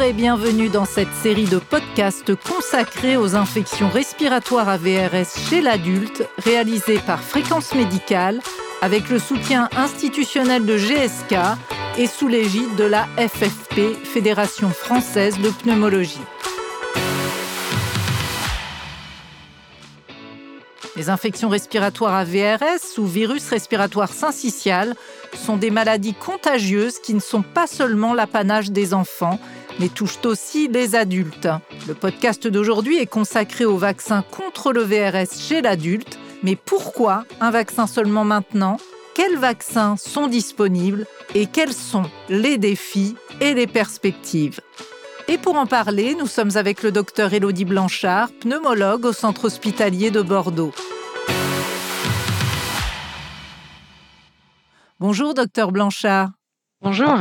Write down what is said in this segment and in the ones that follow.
Et bienvenue dans cette série de podcasts consacrés aux infections respiratoires à VRS chez l'adulte, réalisée par Fréquence Médicale, avec le soutien institutionnel de GSK et sous l'égide de la FFP, Fédération française de pneumologie. Les infections respiratoires à VRS ou virus respiratoire syncytial sont des maladies contagieuses qui ne sont pas seulement l'apanage des enfants, mais touchent aussi les adultes. Le podcast d'aujourd'hui est consacré au vaccin contre le VRS chez l'adulte. Mais pourquoi un vaccin seulement maintenant? Quels vaccins sont disponibles? Et quels sont les défis et les perspectives? Et pour en parler, nous sommes avec le docteur Élodie Blanchard, pneumologue au centre hospitalier de Bordeaux. Bonjour, docteur Blanchard. Bonjour.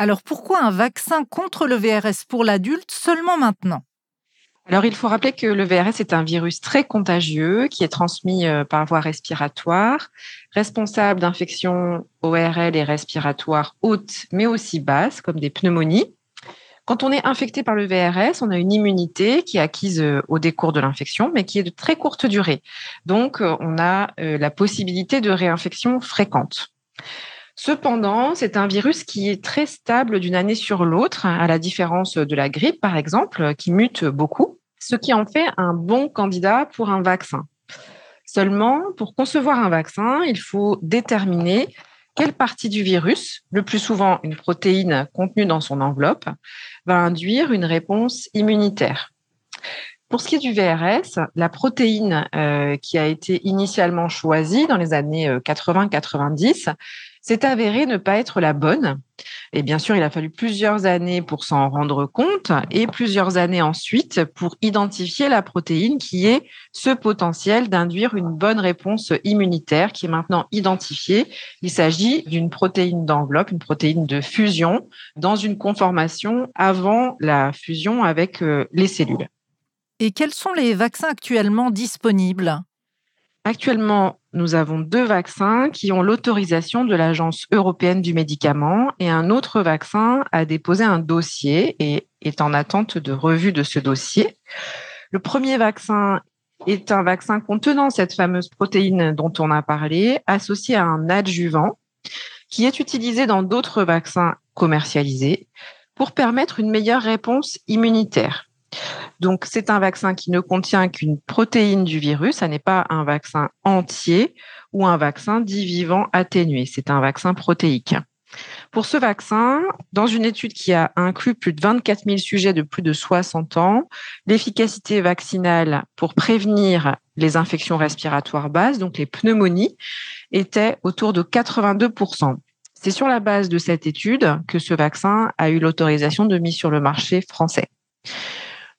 Alors pourquoi un vaccin contre le VRS pour l'adulte seulement maintenant? Alors, il faut rappeler que le VRS est un virus très contagieux qui est transmis euh, par voie respiratoire, responsable d'infections ORL et respiratoires hautes, mais aussi basses, comme des pneumonies. Quand on est infecté par le VRS, on a une immunité qui est acquise euh, au décours de l'infection, mais qui est de très courte durée. Donc, euh, on a la possibilité de réinfection fréquente. Cependant, c'est un virus qui est très stable d'une année sur l'autre, à la différence de la grippe, par exemple, qui mute beaucoup, ce qui en fait un bon candidat pour un vaccin. Seulement, pour concevoir un vaccin, il faut déterminer quelle partie du virus, le plus souvent une protéine contenue dans son enveloppe, va induire une réponse immunitaire. Pour ce qui est du VRS, la protéine euh, qui a été initialement choisie dans les années 80-90 euh, s'est avérée ne pas être la bonne. Et bien sûr, il a fallu plusieurs années pour s'en rendre compte et plusieurs années ensuite pour identifier la protéine qui est ce potentiel d'induire une bonne réponse immunitaire qui est maintenant identifiée. Il s'agit d'une protéine d'enveloppe, une protéine de fusion dans une conformation avant la fusion avec euh, les cellules. Et quels sont les vaccins actuellement disponibles? Actuellement, nous avons deux vaccins qui ont l'autorisation de l'Agence européenne du médicament et un autre vaccin a déposé un dossier et est en attente de revue de ce dossier. Le premier vaccin est un vaccin contenant cette fameuse protéine dont on a parlé, associé à un adjuvant qui est utilisé dans d'autres vaccins commercialisés pour permettre une meilleure réponse immunitaire. Donc, c'est un vaccin qui ne contient qu'une protéine du virus. Ça n'est pas un vaccin entier ou un vaccin dit vivant atténué. C'est un vaccin protéique. Pour ce vaccin, dans une étude qui a inclus plus de 24 000 sujets de plus de 60 ans, l'efficacité vaccinale pour prévenir les infections respiratoires basses, donc les pneumonies, était autour de 82% C'est sur la base de cette étude que ce vaccin a eu l'autorisation de mise sur le marché français.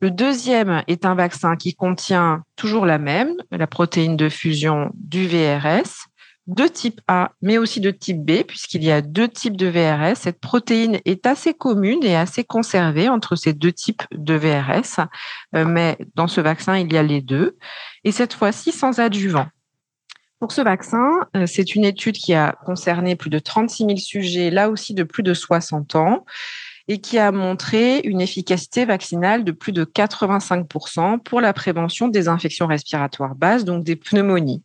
Le deuxième est un vaccin qui contient toujours la même, la protéine de fusion du VRS, de type A, mais aussi de type B, puisqu'il y a deux types de VRS. Cette protéine est assez commune et assez conservée entre ces deux types de VRS, euh, mais dans ce vaccin, il y a les deux, et cette fois-ci sans adjuvant. Pour ce vaccin, euh, c'est une étude qui a concerné plus de 36 000 sujets, là aussi de plus de 60 ans et qui a montré une efficacité vaccinale de plus de 85% pour la prévention des infections respiratoires basses, donc des pneumonies.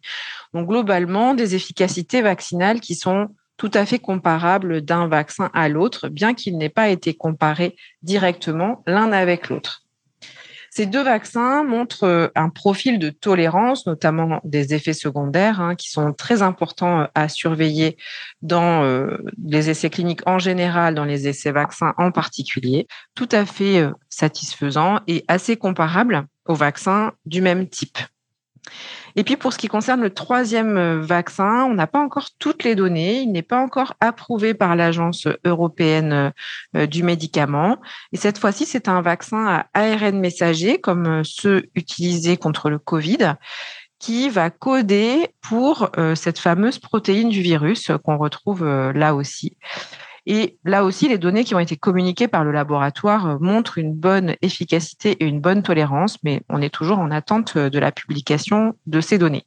Donc globalement, des efficacités vaccinales qui sont tout à fait comparables d'un vaccin à l'autre, bien qu'il n'ait pas été comparé directement l'un avec l'autre. Ces deux vaccins montrent euh, un profil de tolérance, notamment des effets secondaires, hein, qui sont très importants euh, à surveiller dans euh, les essais cliniques en général, dans les essais vaccins en particulier, tout à fait satisfaisants et assez comparables aux vaccins du même type. Et puis pour ce qui concerne le troisième euh, vaccin, on n'a pas encore toutes les données. Il n'est pas encore approuvé par l'Agence européenne euh, du médicament. Et cette fois-ci, c'est un vaccin à ARN messager, comme euh, ceux utilisés contre le Covid qui va coder pour cette fameuse protéine du virus qu'on retrouve là aussi. Et là aussi, les données qui ont été communiquées par le laboratoire euh, montrent une bonne efficacité et une bonne tolérance, mais on est toujours en attente euh, de la publication de ces données.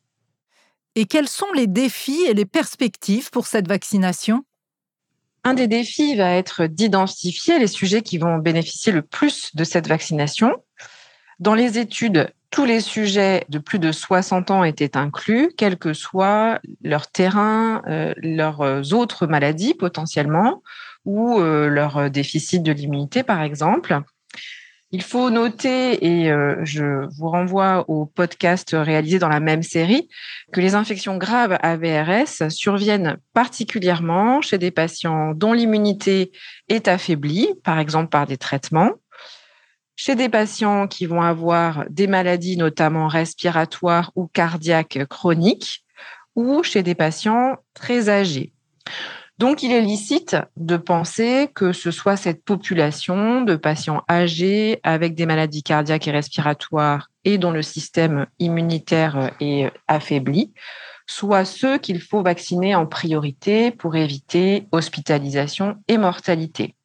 Et quels sont les défis et les perspectives pour cette vaccination? Un des défis va être d'identifier les sujets qui vont bénéficier le plus de cette vaccination. Dans les études, tous les sujets de plus de 60 ans étaient inclus, quel que soit leur terrain, euh, leurs autres maladies potentiellement, ou euh, leur déficit de l'immunité, par exemple. Il faut noter, et euh, je vous renvoie au podcast réalisé dans la même série, que les infections graves à VRS surviennent particulièrement chez des patients dont l'immunité est affaiblie, par exemple par des traitements, chez des patients qui vont avoir des maladies notamment respiratoires ou cardiaques chroniques, ou chez des patients très âgés. Donc, il est licite de penser que ce soit cette population de patients âgés avec des maladies cardiaques et respiratoires et dont le système immunitaire est affaibli, soit ceux qu'il faut vacciner en priorité pour éviter hospitalisation et mortalité.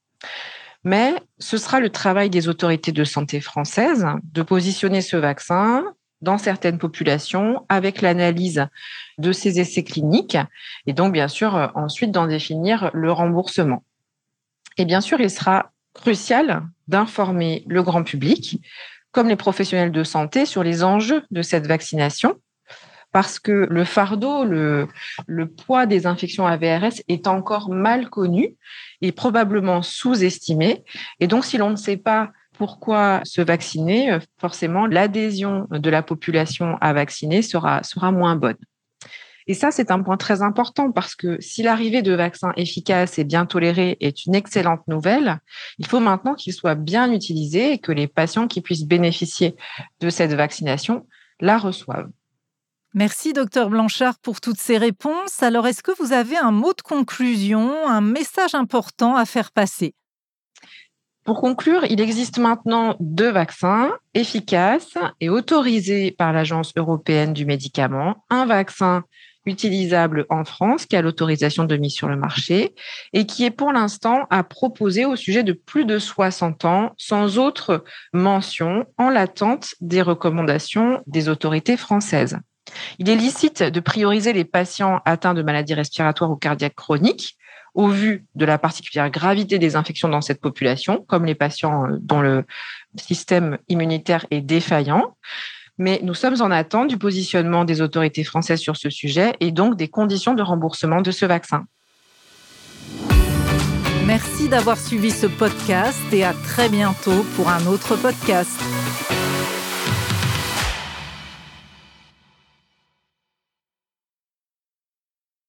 Mais ce sera le travail des autorités de santé françaises de positionner ce vaccin dans certaines populations avec l'analyse de ces essais cliniques et donc bien sûr euh, ensuite d'en définir le remboursement. Et bien sûr, il sera crucial d'informer le grand public comme les professionnels de santé sur les enjeux de cette vaccination parce que le fardeau, le, le poids des infections AVRS est encore mal connu et probablement sous-estimé. Et donc, si l'on ne sait pas pourquoi se vacciner, euh, forcément, l'adhésion de la population à vacciner sera, sera moins bonne. Et ça, c'est un point très important parce que si l'arrivée de vaccins efficaces et bien tolérés est une excellente nouvelle, il faut maintenant qu'ils soient bien utilisés et que les patients qui puissent bénéficier de cette vaccination la reçoivent. Merci, docteur Blanchard, pour toutes ces réponses. Alors, est-ce que vous avez un mot de conclusion, un message important à faire passer? Pour conclure, il existe maintenant deux vaccins efficaces et autorisés par l'Agence européenne du médicament. Un vaccin utilisable en France qui a l'autorisation de mise sur le marché et qui est pour l'instant à proposer au sujet de plus de 60 ans sans autre mention en l'attente des recommandations des autorités françaises. Il est licite de prioriser les patients atteints de maladies respiratoires ou cardiaques chroniques au vu de la particulière gravité des infections dans cette population, comme les patients euh, dont le système immunitaire est défaillant. Mais nous sommes en attente du positionnement des autorités françaises sur ce sujet et donc des conditions de remboursement de ce vaccin. Merci d'avoir suivi ce podcast et à très bientôt pour un autre podcast.